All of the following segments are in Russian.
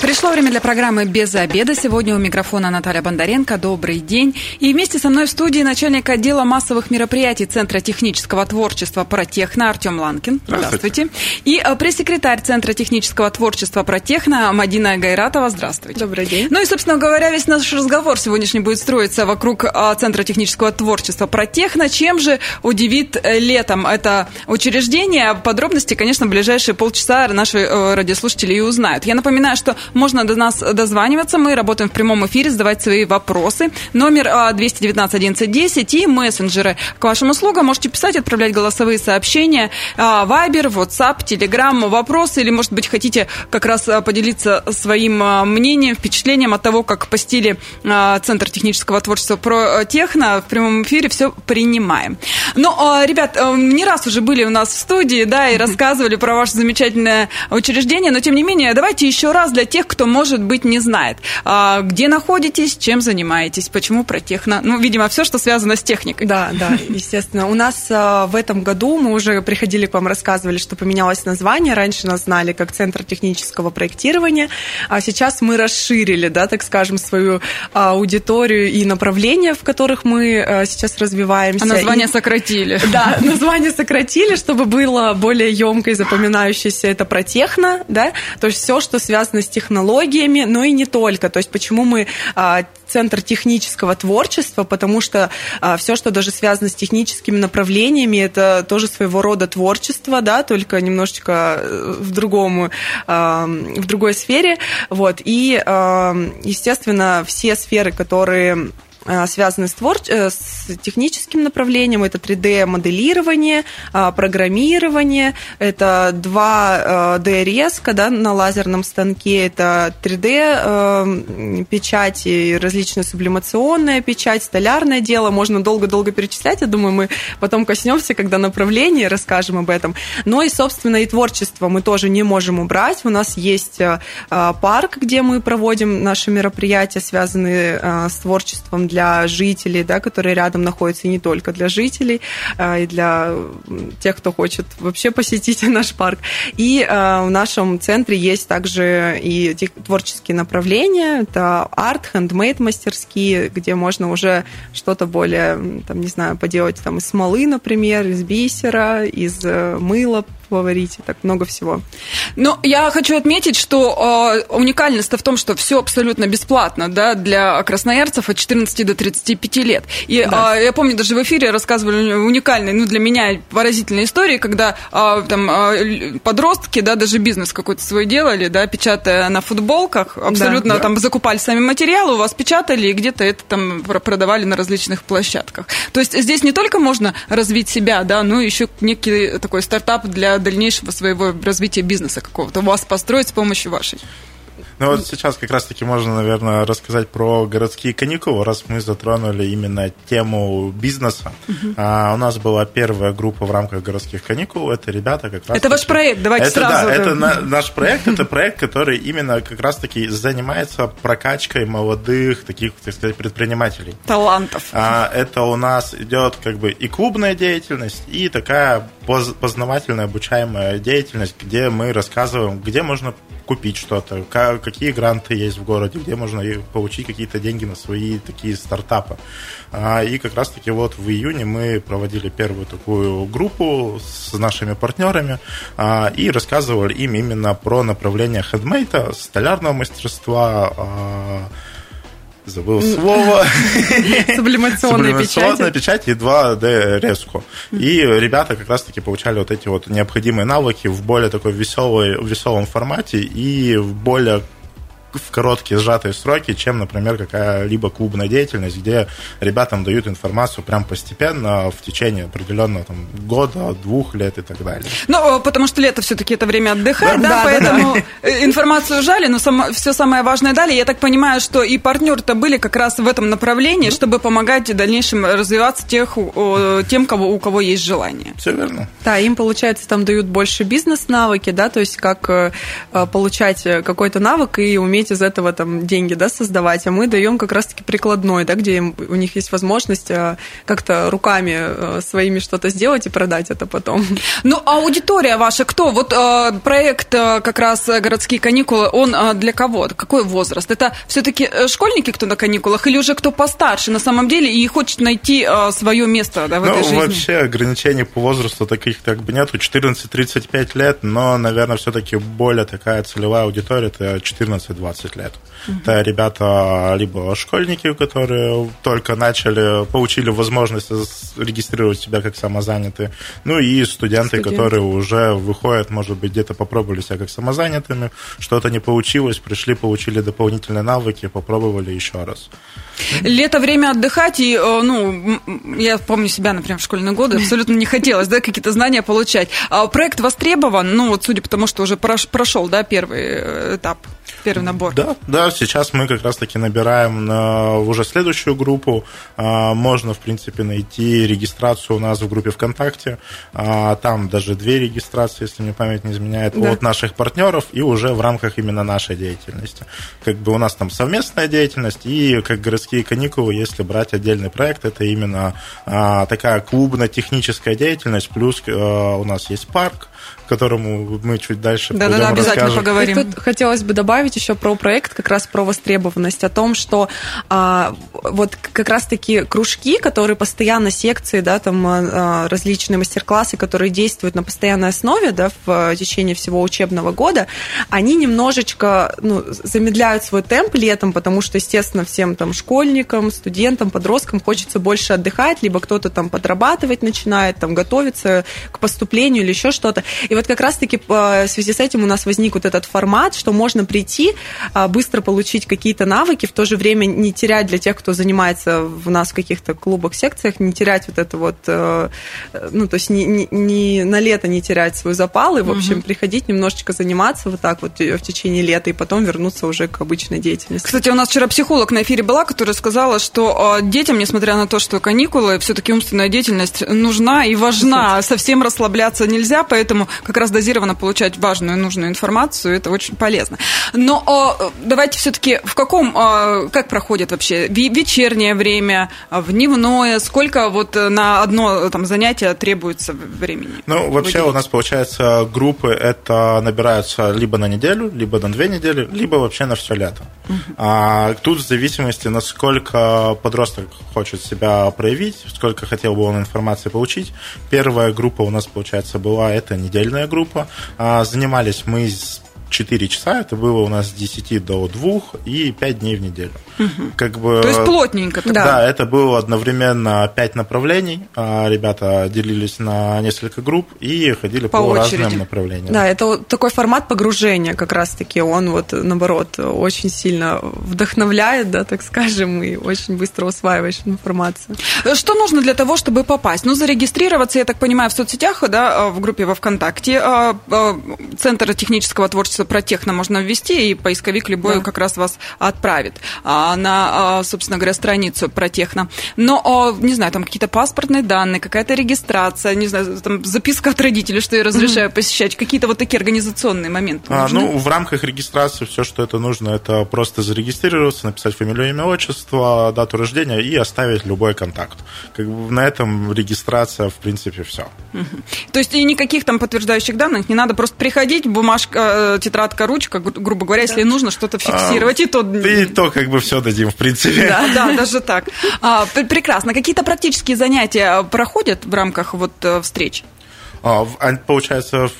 Пришло время для программы «Без обеда». Сегодня у микрофона Наталья Бондаренко. Добрый день. И вместе со мной в студии начальник отдела массовых мероприятий Центра технического творчества «Протехно» Артем Ланкин. Здравствуйте. И э, пресс-секретарь Центра технического творчества «Протехно» Мадина Гайратова. Здравствуйте. Добрый день. Ну и, собственно говоря, весь наш разговор сегодняшний будет строиться вокруг э, Центра технического творчества «Протехно». Чем же удивит э, летом это учреждение? Подробности, конечно, в ближайшие полчаса наши радиослушатели и узнают. Я напоминаю, что можно до нас дозваниваться. Мы работаем в прямом эфире, задавать свои вопросы. Номер 219 11 10 и мессенджеры к вашим услугам. Можете писать, отправлять голосовые сообщения. Вайбер, WhatsApp, Telegram, вопросы. Или, может быть, хотите как раз а, поделиться своим а, мнением, впечатлением от того, как постили а, Центр технического творчества про техно. В прямом эфире все принимаем. Ну, ребят, не раз уже были у нас в студии, да, и рассказывали про ваше замечательное учреждение, но, тем не менее, давайте еще раз для тех, тех, кто, может быть, не знает. А, где находитесь, чем занимаетесь, почему про техно? Ну, видимо, все, что связано с техникой. Да, да, естественно. У нас а, в этом году мы уже приходили к вам, рассказывали, что поменялось название. Раньше нас знали как Центр технического проектирования, а сейчас мы расширили, да, так скажем, свою аудиторию и направления, в которых мы сейчас развиваемся. А название и... сократили. Да, название сократили, чтобы было более емко и запоминающееся. Это про техно, да, то есть все, что связано с технологией технологиями, но и не только. То есть почему мы а, центр технического творчества, потому что а, все, что даже связано с техническими направлениями, это тоже своего рода творчество, да, только немножечко э, в другому, а, в другой сфере, вот. И, а, естественно, все сферы, которые связаны с, твор... Э, с техническим направлением. Это 3D-моделирование, э, программирование, это 2D-резка да, на лазерном станке, это 3D-печати, различная сублимационная печать, столярное дело. Можно долго-долго перечислять. Я думаю, мы потом коснемся, когда направление, расскажем об этом. Но и, собственно, и творчество мы тоже не можем убрать. У нас есть парк, где мы проводим наши мероприятия, связанные с творчеством для для жителей, да, которые рядом находятся, и не только для жителей, а, и для тех, кто хочет вообще посетить наш парк. И а, в нашем центре есть также и творческие направления, это арт, хендмейд мастерские, где можно уже что-то более, там, не знаю, поделать там из смолы, например, из бисера, из э, мыла, поварите, так много всего. Ну, я хочу отметить, что э, уникальность в том, что все абсолютно бесплатно, да, для красноярцев от 14 до 35 лет. И да. э, я помню, даже в эфире рассказывали уникальные, ну, для меня поразительные истории, когда э, там э, подростки, да, даже бизнес какой-то свой делали, да, печатая на футболках, абсолютно да, там да. закупали сами материалы, у вас печатали, и где-то это там продавали на различных площадках. То есть здесь не только можно развить себя, да, но еще некий такой стартап для дальнейшего своего развития бизнеса какого-то вас построить с помощью вашей? Ну вот сейчас как раз-таки можно, наверное, рассказать про городские каникулы, раз мы затронули именно тему бизнеса. Угу. А, у нас была первая группа в рамках городских каникул. Это ребята как раз. Это ваш проект, давайте это, сразу. Да, это на, наш проект. Это проект, который именно как раз-таки занимается прокачкой молодых таких, так сказать, предпринимателей. Талантов. А, это у нас идет как бы и клубная деятельность, и такая познавательная, обучаемая деятельность, где мы рассказываем, где можно купить что-то, какие гранты есть в городе, где можно получить какие-то деньги на свои такие стартапы. А, и как раз-таки вот в июне мы проводили первую такую группу с нашими партнерами а, и рассказывали им именно про направление хендмейта, столярного мастерства, а, забыл слово. Сублимационная печать. Печать и 2D резку. И ребята как раз-таки получали вот эти вот необходимые навыки в более такой веселой, веселом формате и в более в короткие сжатые сроки, чем, например, какая-либо клубная деятельность, где ребятам дают информацию прям постепенно в течение определенного там, года, двух лет и так далее. Ну, потому что лето все-таки это время отдыхать, да, да, да поэтому да, да. информацию жали, но само, все самое важное дали. Я так понимаю, что и партнеры-то были как раз в этом направлении, чтобы помогать в дальнейшем развиваться тех, тем, кого, у кого есть желание. Все верно. Да, им, получается, там дают больше бизнес-навыки, да, то есть как э, получать какой-то навык и уметь хотеть из этого там деньги, да, создавать, а мы даем как раз-таки прикладной, да, где у них есть возможность э, как-то руками э, своими что-то сделать и продать это потом. Ну, а аудитория ваша кто? Вот э, проект э, как раз «Городские каникулы», он э, для кого? Какой возраст? Это все-таки школьники, кто на каникулах, или уже кто постарше на самом деле и хочет найти э, свое место да, в ну, этой жизни? вообще ограничений по возрасту таких как бы нету. 14-35 лет, но, наверное, все-таки более такая целевая аудитория, это 14-20 лет. Угу. Это ребята либо школьники, которые только начали, получили возможность регистрировать себя как самозанятые, ну и студенты, студенты. которые уже выходят, может быть, где-то попробовали себя как самозанятыми, что-то не получилось, пришли, получили дополнительные навыки, попробовали еще раз. Лето время отдыхать, и, э, ну, я помню себя, например, в школьные годы, абсолютно не хотелось, да, какие-то знания получать. А проект востребован, ну, вот судя по тому, что уже прошел, да, первый э, этап первый набор. Да, да, сейчас мы как раз-таки набираем на уже следующую группу. А, можно, в принципе, найти регистрацию у нас в группе ВКонтакте. А, там даже две регистрации, если мне память не изменяет, да. от наших партнеров и уже в рамках именно нашей деятельности. Как бы у нас там совместная деятельность и как городские каникулы, если брать отдельный проект, это именно а, такая клубно-техническая деятельность, плюс у нас есть парк, которому мы чуть дальше да, да, да, обязательно расскажем. поговорим. И тут хотелось бы добавить еще про проект, как раз про востребованность, о том, что а, вот как раз-таки кружки, которые постоянно, секции, да, там а, различные мастер-классы, которые действуют на постоянной основе, да, в течение всего учебного года, они немножечко ну, замедляют свой темп летом, потому что, естественно, всем там школьникам, студентам, подросткам хочется больше отдыхать, либо кто-то там подрабатывать начинает, там готовиться к поступлению или еще что-то. И вот как раз-таки в связи с этим у нас возник вот этот формат, что можно прийти, а, быстро получить какие-то навыки, в то же время не терять для тех, кто занимается в нас в каких-то клубах, секциях, не терять вот это вот, э, ну, то есть не, не, не на лето не терять свой запал, и, в общем, угу. приходить немножечко заниматься вот так вот в течение лета, и потом вернуться уже к обычной деятельности. Кстати, у нас вчера психолог на эфире была, которая сказала, что а, детям, несмотря на то, что каникулы, все-таки умственная деятельность нужна и важна, совсем расслабляться нельзя, поэтому как раз дозированно получать важную и нужную информацию, это очень полезно. Но о, давайте все-таки в каком, о, как проходит вообще вечернее время, дневное, сколько вот на одно там занятие требуется времени? Ну, вообще у нас получается группы это набираются либо на неделю, либо на две недели, либо вообще на все лето. А, тут в зависимости, насколько подросток хочет себя проявить, сколько хотел бы он информации получить. Первая группа у нас, получается, была это недельная группа. А, занимались мы с 4 часа, это было у нас с 10 до 2 и 5 дней в неделю. Угу. Как бы, То есть плотненько. Да. да, это было одновременно 5 направлений. А, ребята делились на несколько групп и ходили по, по разным направлениям. Да, это такой формат погружения как раз-таки. Он вот, наоборот, очень сильно вдохновляет, да, так скажем, и очень быстро усваиваешь информацию. Что нужно для того, чтобы попасть? Ну, зарегистрироваться, я так понимаю, в соцсетях, да, в группе во ВКонтакте. А, Центр технического творчества творчество про техно можно ввести, и поисковик любой да. как раз вас отправит а, на, а, собственно говоря, страницу про техно. Но, не знаю, там какие-то паспортные данные, какая-то регистрация, не знаю, там записка от родителей, что я разрешаю mm-hmm. посещать, какие-то вот такие организационные моменты. А, ну, в рамках регистрации все, что это нужно, это просто зарегистрироваться, написать фамилию, имя, отчество, дату рождения и оставить любой контакт. Как бы на этом регистрация, в принципе, все. Угу. То есть и никаких там подтверждающих данных не надо, просто приходить, бумажка, э, тетрадка, ручка, грубо говоря, да. если нужно что-то фиксировать, а, и то... И то как бы все дадим, в принципе. Да, да, даже так. А, прекрасно. Какие-то практические занятия проходят в рамках вот э, встреч? А, получается,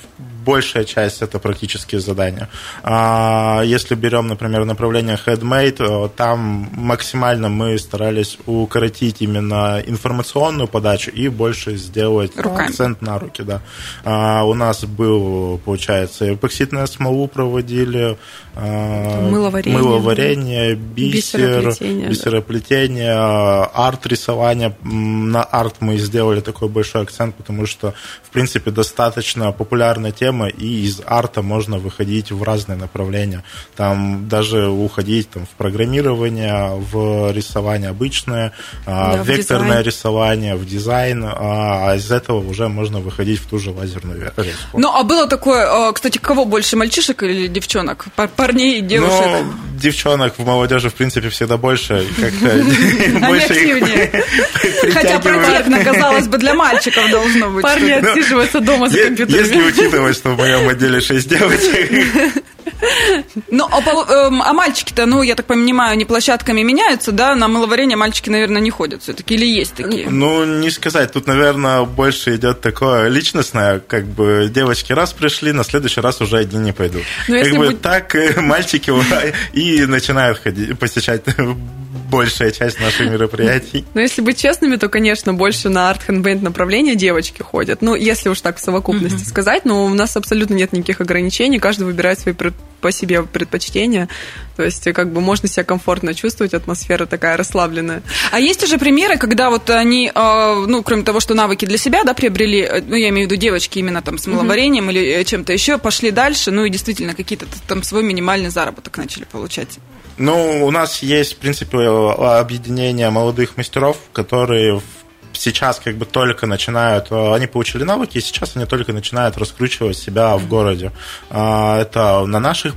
большая часть это практические задания. А, если берем, например, направление Headmade, там максимально мы старались укоротить именно информационную подачу и больше сделать Руками. акцент на руки. Да. А, у нас был, получается, эпоксидную смолу проводили, а, мыловарение, мыловарение бисер, бисероплетение, бисероплетение да. арт-рисование. На арт мы сделали такой большой акцент, потому что, в принципе, достаточно популярная тема, тема, и из арта можно выходить в разные направления. Там даже уходить там, в программирование, в рисование обычное, а, да, в векторное в рисование, в дизайн, а, а из этого уже можно выходить в ту же лазерную резку. Ну, а было такое, а, кстати, кого больше, мальчишек или девчонок? Парней, девушек? Ну, девчонок в молодежи, в принципе, всегда больше. Как-то больше Хотя противно, казалось бы, для мальчиков должно быть. Парни отсиживаются дома за компьютером. Если учитывать, что в моем отделе 6 девочек. Ну, а, эм, а мальчики-то, ну, я так понимаю, не площадками меняются, да? На мыловарение мальчики, наверное, не ходят все-таки, или есть такие? Ну, не сказать. Тут, наверное, больше идет такое личностное, как бы девочки раз пришли, на следующий раз уже одни не пойдут. Но как бы будет... так э, мальчики и начинают ходить, посещать большая часть наших мероприятий. Но если быть честными, то, конечно, больше на арт хэндбэнд направление девочки ходят. Ну, если уж так в совокупности mm-hmm. сказать, но у нас абсолютно нет никаких ограничений, каждый выбирает свои по себе предпочтения. То есть, как бы можно себя комфортно чувствовать, атмосфера такая расслабленная. А есть уже примеры, когда вот они, а, ну, кроме того, что навыки для себя, да, приобрели, э, ну, я имею в виду девочки именно там с маловарением mm-hmm. или э, чем-то еще, пошли дальше, ну, и действительно какие-то там свой минимальный заработок начали получать. Ну, у нас есть, в принципе, объединение молодых мастеров, которые сейчас как бы только начинают, они получили навыки, и сейчас они только начинают раскручивать себя в городе. А, это на наших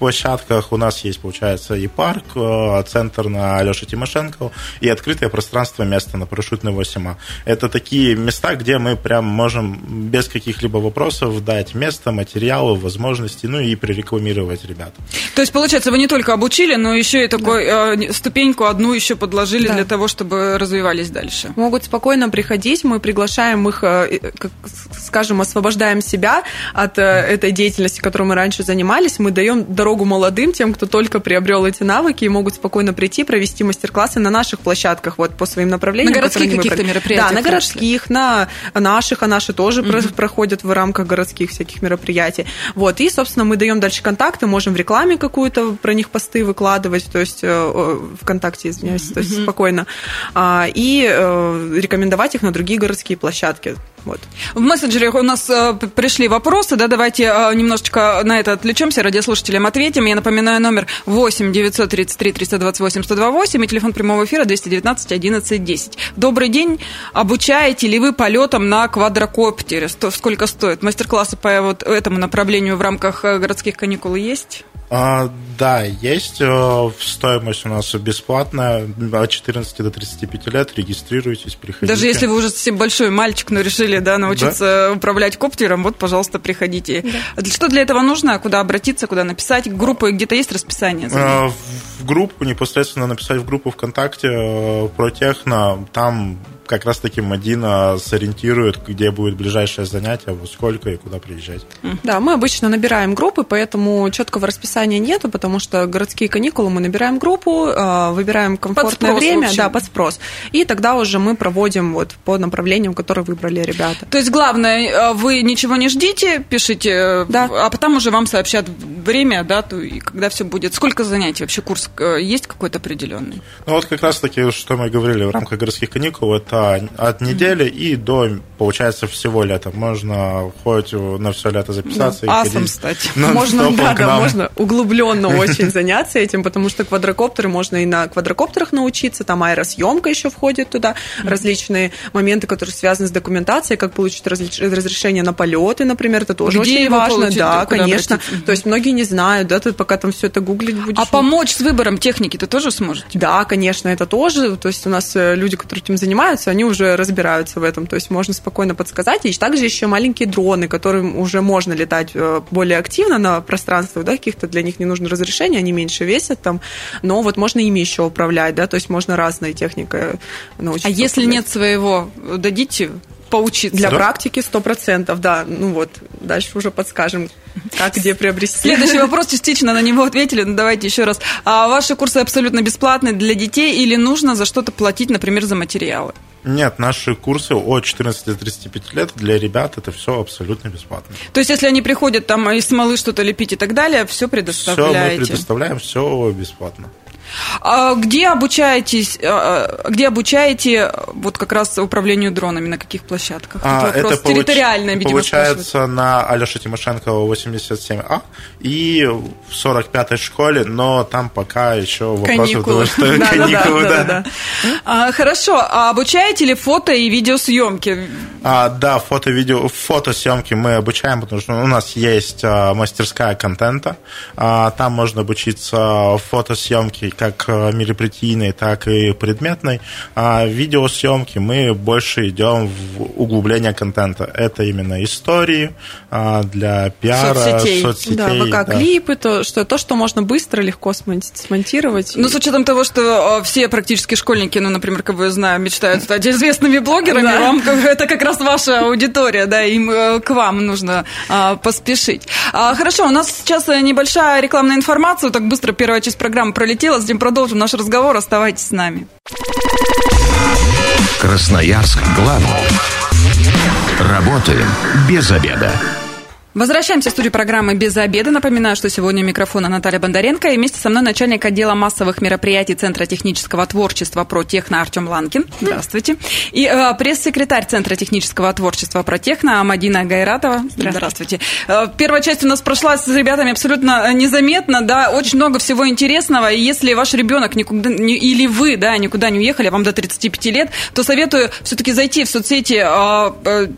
площадках у нас есть, получается, и парк, э, центр на Алёше Тимошенко, и открытое пространство место на парашютной 8 Это такие места, где мы прям можем без каких-либо вопросов дать место, материалы, возможности, ну и прорекламировать ребят. То есть, получается, вы не только обучили, но еще и такой да. э, ступеньку одну еще подложили да. для того, чтобы развивались дальше. Могут спокойно приходить, мы приглашаем их, э, как, скажем, освобождаем себя от этой деятельности, которой мы раньше занимались, мы даем дорогу дорогу молодым, тем, кто только приобрел эти навыки и могут спокойно прийти, провести мастер-классы на наших площадках, вот по своим направлениям. На городских каких-то мероприятиях? Да, на городских, на наших, а наши тоже угу. проходят в рамках городских всяких мероприятий. Вот, и, собственно, мы даем дальше контакты, можем в рекламе какую-то про них посты выкладывать, то есть э, ВКонтакте, извиняюсь, то есть спокойно, а, и э, рекомендовать их на другие городские площадки. Вот. В мессенджере у нас э, пришли вопросы, да, давайте э, немножечко на это отвлечемся, радиослушателям ответим. Я напоминаю, номер 8 933 328 128 и телефон прямого эфира 219 11 10. Добрый день. Обучаете ли вы полетам на квадрокоптере? Сколько стоит? Мастер-классы по вот этому направлению в рамках э, городских каникул есть? А, да, есть. Э, стоимость у нас бесплатная. От 14 до 35 лет. Регистрируйтесь, приходите. Даже если вы уже совсем большой мальчик, но решили да, научиться да? управлять коптером, вот, пожалуйста, приходите. Да. Что для этого нужно? Куда обратиться, куда написать? Группы где-то есть расписание? А, в группу, непосредственно написать в группу ВКонтакте э, про техно. Там как раз-таки Мадина сориентирует, где будет ближайшее занятие, во сколько и куда приезжать. Да, мы обычно набираем группы, поэтому четкого расписания нету, потому что городские каникулы мы набираем группу, а, выбираем комфортное под время, да, под спрос, и тогда уже мы проводим вот по направлениям, которые выбрали ребята. То есть главное, э, вы ничего не ждите, пишите, да. а потом уже вам сообщат время, дату и когда все будет. Сколько занятий вообще курс э, есть какой-то определенный? Ну вот как раз-таки, что мы говорили в рамках городских каникул, это от недели и до, получается, всего лета. Можно хоть на все лето записаться да, и асом стать. Можно, да, да, можно углубленно очень заняться этим, потому что квадрокоптеры можно и на квадрокоптерах научиться, там аэросъемка еще входит туда, различные моменты, которые связаны с документацией, как получить разрешение на полеты, например, это тоже Где очень важно. Получить, да, конечно. Обратиться? То есть многие не знают, да, ты пока там все это гуглить будешь. А помочь с выбором техники ты тоже сможете? Да, конечно, это тоже. То есть у нас э, люди, которые этим занимаются, они уже разбираются в этом, то есть можно спокойно подсказать. И также еще маленькие дроны, которым уже можно летать э, более активно на пространствах, да, каких-то для них не нужно разрешение, они меньше весят там, но вот можно ими еще управлять, да, то есть можно разной техникой научиться. А если управлять. нет своего, дадите поучиться. Для да? практики сто процентов, да. Ну вот, дальше уже подскажем, как где приобрести. Следующий вопрос, частично на него ответили, но давайте еще раз. А ваши курсы абсолютно бесплатные для детей или нужно за что-то платить, например, за материалы? Нет, наши курсы от 14 до 35 лет для ребят это все абсолютно бесплатно. То есть, если они приходят там из смолы что-то лепить и так далее, все предоставляете? Все мы предоставляем, все бесплатно. А где обучаетесь, а, где обучаете вот как раз управлению дронами, на каких площадках? А, Тут вопрос это получ... территориально, видимо, получается спрашивают. на Алёше Тимошенкова 87А и в 45-й школе, но там пока еще Каникулы. потому что Да, каникулы, да. А, хорошо, а обучаете ли фото и видеосъемки? А, да, фото, видео, фотосъемки мы обучаем, потому что у нас есть а, мастерская контента. А, там можно обучиться фотосъемке как а, мероприятийной, так и предметной. А видеосъемки мы больше идем в углубление контента. Это именно истории а, для пиара, Соцсетей. соцсетей. Да, да. ВК-клипы, то что, то, что можно быстро, легко смон- смонтировать. Ну, с учетом того, что э, все практически школьники, ну, например, кого я знаю, мечтают стать известными блогерами, Да. вам это как раз ваша аудитория, да, им э, к вам нужно а, поспешить. А, хорошо, у нас сейчас э, небольшая рекламная информация, так быстро первая часть программы пролетела, затем продолжим наш разговор, оставайтесь с нами. Красноярск главный. Работаем без обеда. Возвращаемся в студию программы «Без обеда». Напоминаю, что сегодня у микрофона Наталья Бондаренко и вместе со мной начальник отдела массовых мероприятий Центра технического творчества «Протехно» Артем Ланкин. Здравствуйте. И э, пресс-секретарь Центра технического творчества «Протехно» Амадина Гайратова. Здравствуйте. Э, первая часть у нас прошла с ребятами абсолютно незаметно, да, очень много всего интересного. И если ваш ребенок никуда, не- или вы, да, никуда не уехали, вам до 35 лет, то советую все-таки зайти в соцсети э, э,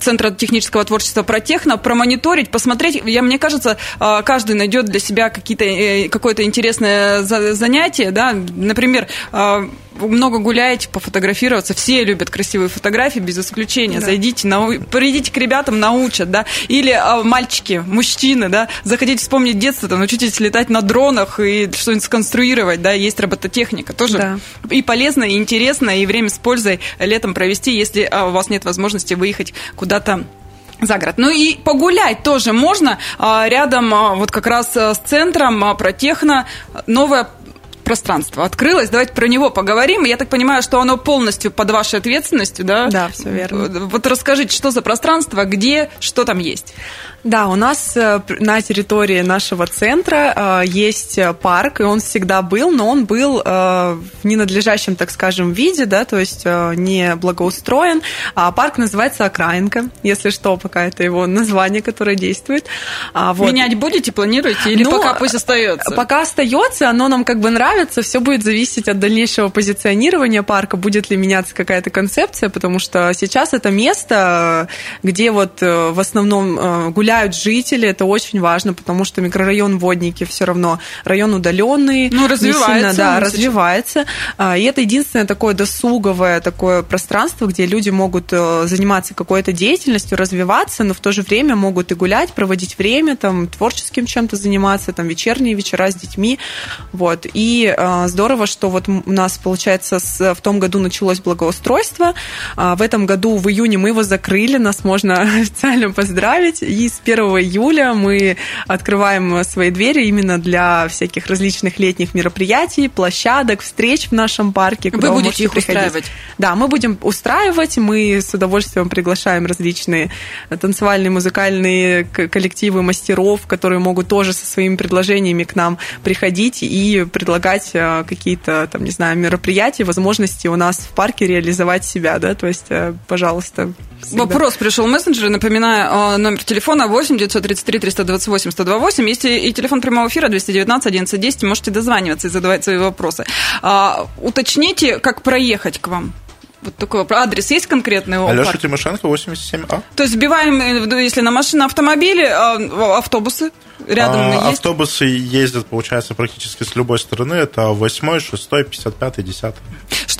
Центра технического творчества «Протехно», промониторить, посмотреть. Я, мне кажется, э, каждый найдет для себя какие-то, э, какое-то интересное за- занятие, да, например, э, много гуляете, пофотографироваться, все любят красивые фотографии, без исключения. Зайдите, нау... придите к ребятам, научат, да. Или а, мальчики, мужчины, да, захотите вспомнить детство, там, научитесь летать на дронах и что-нибудь сконструировать, да, есть робототехника, тоже Да. и полезно, и интересно, и время с пользой летом провести, если а, у вас нет возможности выехать куда-то за город. Ну и погулять тоже можно. А, Рядом а, вот как раз а, с центром Протехно новое пространство открылось. Давайте про него поговорим. Я так понимаю, что оно полностью под вашей ответственностью, да? Да, всё верно. Вот расскажите, что за пространство, где, что там есть? Да, у нас э, на территории нашего центра э, есть э, парк, и он всегда был, но он был в ненадлежащем, так скажем, виде, да, то есть не благоустроен. А парк называется Окраинка, если что, пока это его название, которое действует. А, вот. Менять будете, планируете, или Ну, пока пусть остается? Пока остается, оно нам как бы нравится, все будет зависеть от дальнейшего позиционирования парка, будет ли меняться какая-то концепция, потому что сейчас это место, где вот в основном э, гуляют жители, это очень важно, потому что микрорайон Водники все равно район удаленный, Ну, развивается да, он сейчас. развивается, А, и это единственное такое досуговое такое пространство, где люди могут э, заниматься какой-то деятельностью, развиваться, но в то же время могут и гулять, проводить время, там, творческим чем-то заниматься, там, вечерние вечера с детьми, вот. И э, здорово, что вот у нас, получается, с- в том году началось благоустройство, а в этом году в июне мы его закрыли, нас можно официально поздравить, и с 1 июля мы открываем свои двери именно для всяких различных летних мероприятий, площадок, встреч в нашем парке. Вы будете их приходить. устраивать? Да, мы будем устраивать, мы с удовольствием приглашаем различные танцевальные, музыкальные коллективы мастеров, которые могут тоже со своими предложениями к нам приходить и предлагать э, какие-то, там, не знаю, мероприятия, возможности у нас в парке реализовать себя, да, то есть, э, пожалуйста. всегда. Вопрос пришел в мессенджеры. Напоминаю, э, номер телефона 8 933 328 128. Есть и телефон прямого эфира 219 11 10. Можете дозваниваться и задавать свои вопросы. А, уточните, как проехать к вам. Вот такой вопрос. Адрес есть конкретный Алеша парка? Тимошенко, 87А. То есть сбиваем, э, если на машине, автомобили, а, автобусы рядом А, есть? Автобусы ездят, получается, практически с любой стороны. Это 8, 6, 55, 10.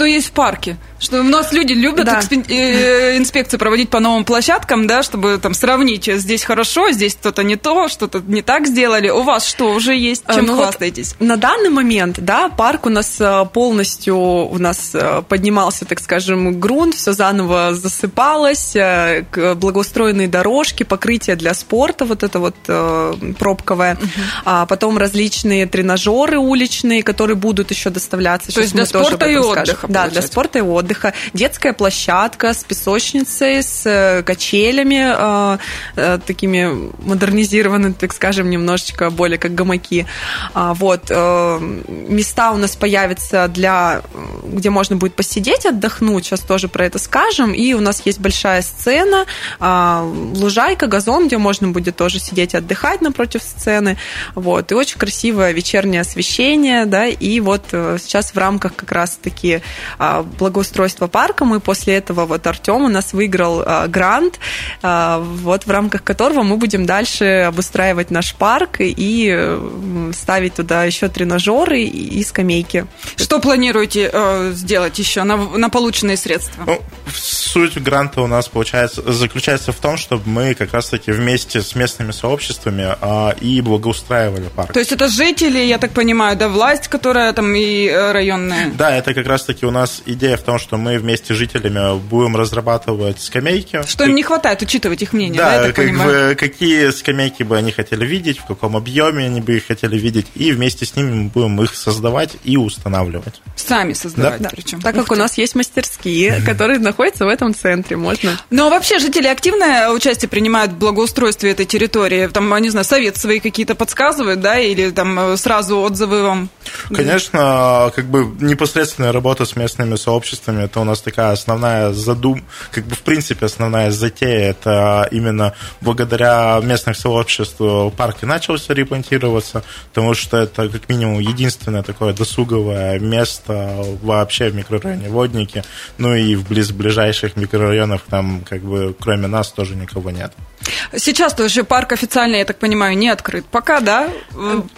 Что есть в парке? Что у нас люди любят Да. экспе- э, инспекции проводить по новым площадкам, да, чтобы там сравнить, э, здесь хорошо, здесь что-то не то, что-то не так сделали. У вас что уже есть? А, Чем ну вот хвастаетесь? На данный момент, да, парк у нас э, полностью у нас э, поднимался, так скажем, грунт, все заново засыпалось, э, благоустроенные дорожки, покрытие для спорта, вот это вот э, пробковое, а потом различные тренажеры уличные, которые будут еще доставляться. То Сейчас есть для спорта и отдыха, Да, для спорта и отдыха. Детская площадка с песочницей, с э, качелями, э, э, такими модернизированными, так скажем, немножечко более как гамаки. А, вот. Э, места у нас появятся для, где можно будет посидеть, отдохнуть. Сейчас тоже про это скажем. И у нас есть большая сцена, э, лужайка, газон, где можно будет тоже сидеть и отдыхать напротив сцены. Вот. И очень красивое вечернее освещение, да, и вот э, сейчас в рамках как раз-таки а, благоустройства парка мы после этого вот Артем у нас выиграл а, грант, а, вот в рамках которого мы будем дальше обустраивать наш парк и ставить туда еще тренажеры и скамейки. Что планируете э, сделать еще на, на полученные средства? Ну, суть гранта у нас получается заключается в том, чтобы мы как раз-таки вместе с местными сообществами и благоустраивали парк. То есть это жители, я так понимаю, да, власть, которая там и э, районная? Да, это как раз-таки у нас идея в том, что мы вместе с жителями будем разрабатывать скамейки. Что им не хватает, учитывать их мнение, да, да я так как понимаю? Бы, какие скамейки бы они хотели видеть, в каком объеме они бы их хотели видеть, и вместе с ними мы будем их создавать и устанавливать. Сами создавать да? причем. Так как у нас есть мастерские, которые находятся в этом центре, можно. Но вообще жители активное участие принимают в благоустройстве этой территории? Там, не знаю, совет свои какие-то подсказывают, да, или там э, сразу отзывы вам? Конечно, как бы непосредственная работа с местными сообществами, это у нас такая основная задум, как бы в принципе основная затея, это именно благодаря местных сообществ парк и начался ремонтироваться, потому что это как минимум единственное такое досуговое место вообще в микрорайоне Водники, ну и в близ ближайших микрорайонах там как бы кроме нас тоже никого нет. Сейчас тоже парк официально, я так понимаю, не открыт. Пока, да?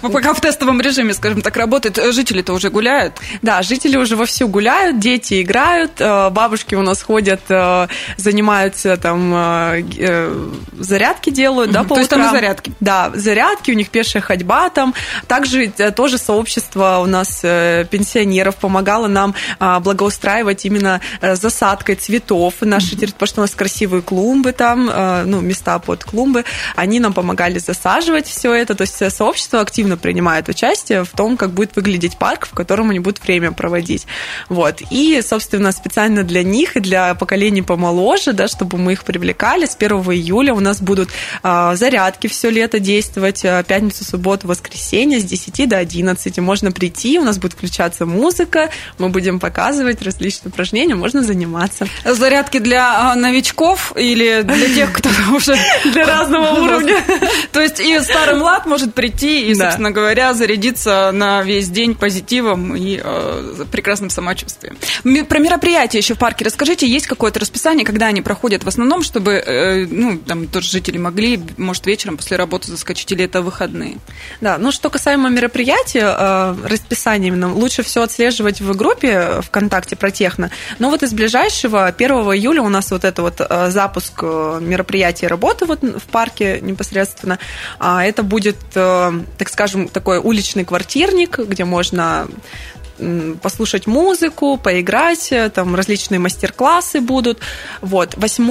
Пока в тестовом режиме, скажем так, работает. Жители-то уже гуляют? Да, жители уже вовсю гуляют, дети играют, э, бабушки у нас ходят, э, занимаются там, э, зарядки делают, да, по То есть там зарядки? Да, зарядки, у них пешая ходьба там. Также тоже сообщество у нас пенсионеров помогало нам благоустраивать именно засадкой цветов нашей территории, потому что у нас красивые клумбы там, ну, места места под клумбы, они нам помогали засаживать все это, то есть сообщество активно принимает участие в том, как будет выглядеть парк, в котором они будут время проводить. Вот. И, собственно, специально для них и для поколений помоложе, да, чтобы мы их привлекали, с 1 июля у нас будут э, зарядки все лето действовать, э, пятницу, субботу, воскресенье с 10 до 11. Можно прийти, у нас будет включаться музыка, мы будем показывать различные упражнения, можно заниматься. Зарядки для а, новичков или для тех, кто уже для разного уровня. То есть и старый млад может прийти и, собственно говоря, зарядиться на весь день позитивом и э, прекрасным самочувствием. Про мероприятия еще в парке расскажите. Есть какое-то расписание, когда они проходят в основном, чтобы, э, ну, там тоже жители могли, может, вечером после работы заскочить, или это выходные? Да, ну, что касаемо мероприятия, э, расписания именно, лучше все отслеживать в группе ВКонтакте про техно. Но вот из ближайшего 1 июля у нас вот это вот запуск мероприятия работы вот в парке непосредственно. А это будет, э, так скажем, такой уличный квартирник, где можно послушать музыку, поиграть, э, там различные мастер-классы будут. Вот. 8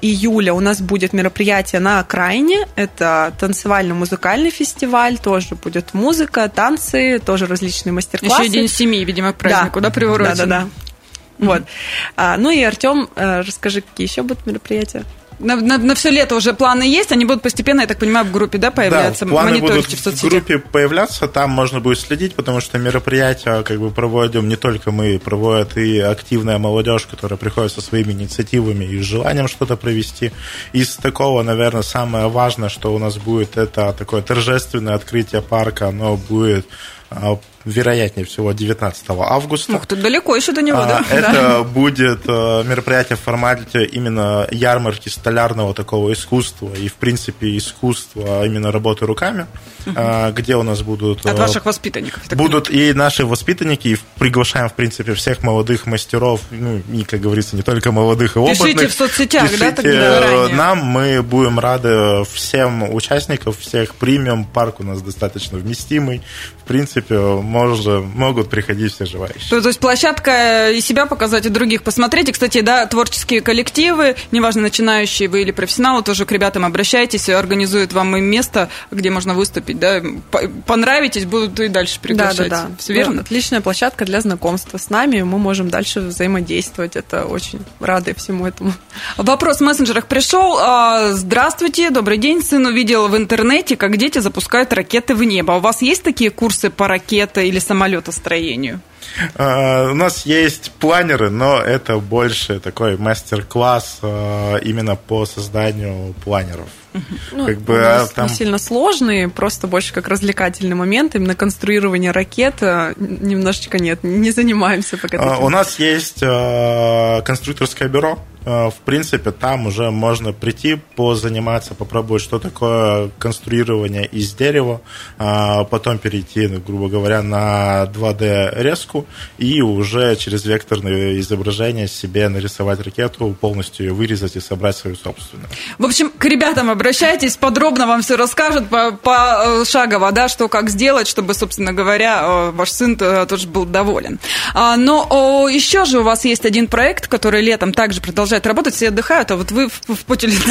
июля у нас будет мероприятие на окраине. Это танцевально-музыкальный фестиваль, тоже будет музыка, танцы, тоже различные мастер-классы. Еще день семьи, видимо, к празднику, да, да приурочен? Да, да, да. Вот. А, ну и Артем, э, расскажи, какие еще будут мероприятия? На, на, на все лето уже планы есть, они будут постепенно, я так понимаю, в группе, да, появляться, да, планы будут в, в группе появляться, там можно будет следить, потому что мероприятия как бы проводим не только мы, проводят и активная молодежь, которая приходит со своими инициативами и желанием что-то провести. Из такого, наверное, самое важное, что у нас будет, это такое торжественное открытие парка, оно будет а, вероятнее всего 19 августа. Ух, тут далеко еще до него, а, да? Это да. будет э, мероприятие в формате именно ярмарки столярного такого искусства и, в принципе, искусства именно работы руками, угу. где у нас будут... От э, ваших воспитанников. Будут и наши воспитанники, и приглашаем, в принципе, всех молодых мастеров, ну, и, как говорится, не только молодых и опытных. Пишите в соцсетях, Пишите да, тогда нам, мы будем рады всем участникам, всех примем, парк у нас достаточно вместимый, в принципе, можно, могут приходить все желающие. То, то есть площадка и себя показать, и других посмотреть. И, кстати, да, творческие коллективы, неважно, начинающие вы или профессионалы, тоже к ребятам обращайтесь, организуют вам и место, где можно выступить, да, понравитесь, будут и дальше приглашать. Да, да, да. Все верно? Отличная площадка для знакомства с нами, мы можем дальше взаимодействовать, это очень рады всему этому. Вопрос в мессенджерах пришел. А, здравствуйте, добрый день, сын увидел в интернете, как дети запускают ракеты в небо. А у вас есть такие курсы по ракете или самолетостроению? Uh, у нас есть планеры, но это больше такой мастер-класс uh, именно по созданию планеров. Ну, как бы, у нас там... не сильно сложные, просто больше как развлекательный момент. Именно конструирование ракет немножечко нет, не занимаемся пока. Uh, у нас есть конструкторское бюро, в принципе, там уже можно прийти, позаниматься, попробовать, что такое конструирование из дерева, а потом перейти, ну, грубо говоря, на 2D-резку и уже через векторное изображение себе нарисовать ракету, полностью ее вырезать и собрать свою собственную. В общем, к ребятам обращайтесь, подробно вам все расскажут по, по шагово, да, что как сделать, чтобы, собственно говоря, э, ваш сын тоже был доволен. А, но еще же у вас есть один проект, который летом также продолжается продолжают работать, все отдыхают, а вот вы в, в поте лица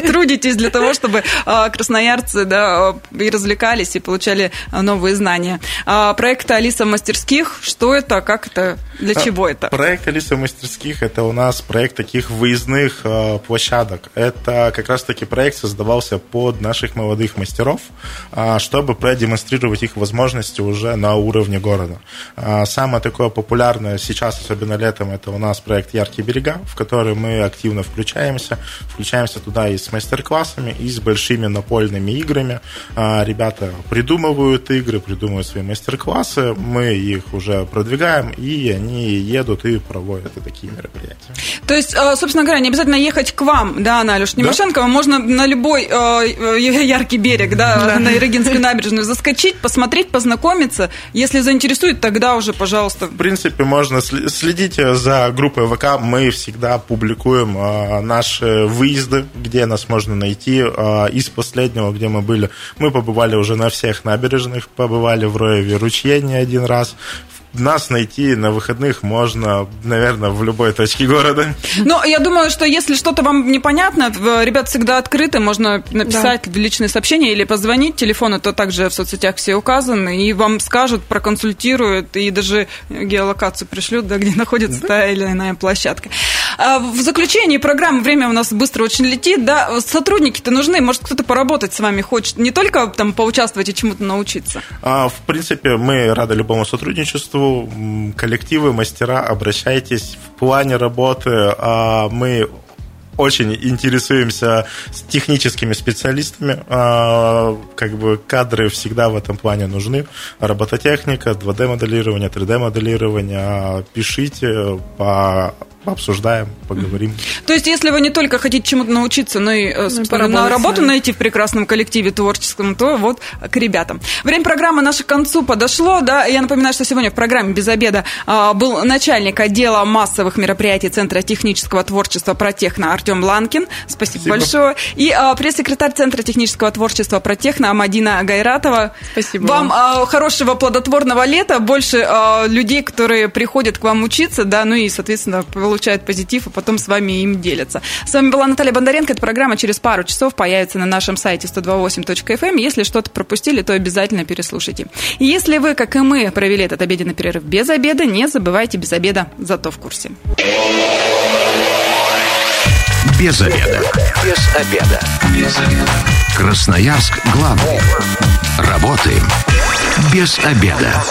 трудитесь для того, чтобы а, красноярцы да, и развлекались, и получали а, новые знания. А, проект «Алиса мастерских», что это, как это, для чего это? Проект «Алиса мастерских» – это у нас проект таких выездных площадок. Это как раз-таки проект создавался под наших молодых мастеров, чтобы продемонстрировать их возможности уже на уровне города. Самое такое популярное сейчас, особенно летом, это у нас проект «Яркие берега», в который мы активно включаемся. Включаемся туда и с мастер-классами, и с большими напольными играми. А, ребята придумывают игры, придумывают свои мастер-классы, мы их уже продвигаем, и они едут и проводят и такие мероприятия. То есть, а, собственно говоря, не обязательно ехать к вам, да, на Алеша Немошенко, да? можно на любой э, яркий берег, да, да. на Ирогинскую набережную заскочить, посмотреть, познакомиться. Если заинтересует, тогда уже, пожалуйста. В принципе, можно следить за группой ВК, мы всегда публикуем публикуем а, наши выезды, где нас можно найти. А, из последнего, где мы были, мы побывали уже на всех набережных, побывали в Роеве ручье не один раз, нас найти на выходных можно, наверное, в любой точке города. Ну, я думаю, что если что-то вам непонятно, ребят всегда открыты, можно написать да. личные сообщения или позвонить. Телефоны то также в соцсетях все указаны, и вам скажут, проконсультируют, и даже геолокацию пришлют, да, где находится да. та или иная площадка. А в заключении программы время у нас быстро очень летит, да, сотрудники-то нужны, может, кто-то поработать с вами хочет, не только там поучаствовать и чему-то научиться. А, в принципе, мы рады любому сотрудничеству, коллективы, мастера, обращайтесь в плане работы. А, мы очень интересуемся техническими специалистами. Как бы кадры всегда в этом плане нужны. Робототехника, 2D-моделирование, 3D-моделирование. Пишите по обсуждаем, поговорим. То есть, если вы не только хотите чему-то научиться, но и, э, ну, на работу найти в прекрасном коллективе творческом, то вот к ребятам. Время программы наше к концу подошло, да, я напоминаю, что сегодня в программе «Без обеда» а, был начальник отдела массовых мероприятий Центра технического творчества «Протехно» Артем Ланкин, спасибо, спасибо. большое, и а, пресс-секретарь Центра технического творчества «Протехно» Амадина Гайратова. Спасибо. Вам а, хорошего плодотворного лета, больше людей, которые приходят к вам учиться, да, ну и, соответственно, получают позитив, а потом с вами им делятся. С вами была Наталья Бондаренко. Эта программа через пару часов появится на нашем сайте 128.fm. Эм. Если что-то пропустили, то обязательно переслушайте. И если вы, как и мы, провели этот обеденный перерыв без обеда, не забывайте без обеда, зато в курсе. Без обеда. Без обеда. Без обеда. Красноярск главный. Работаем без обеда.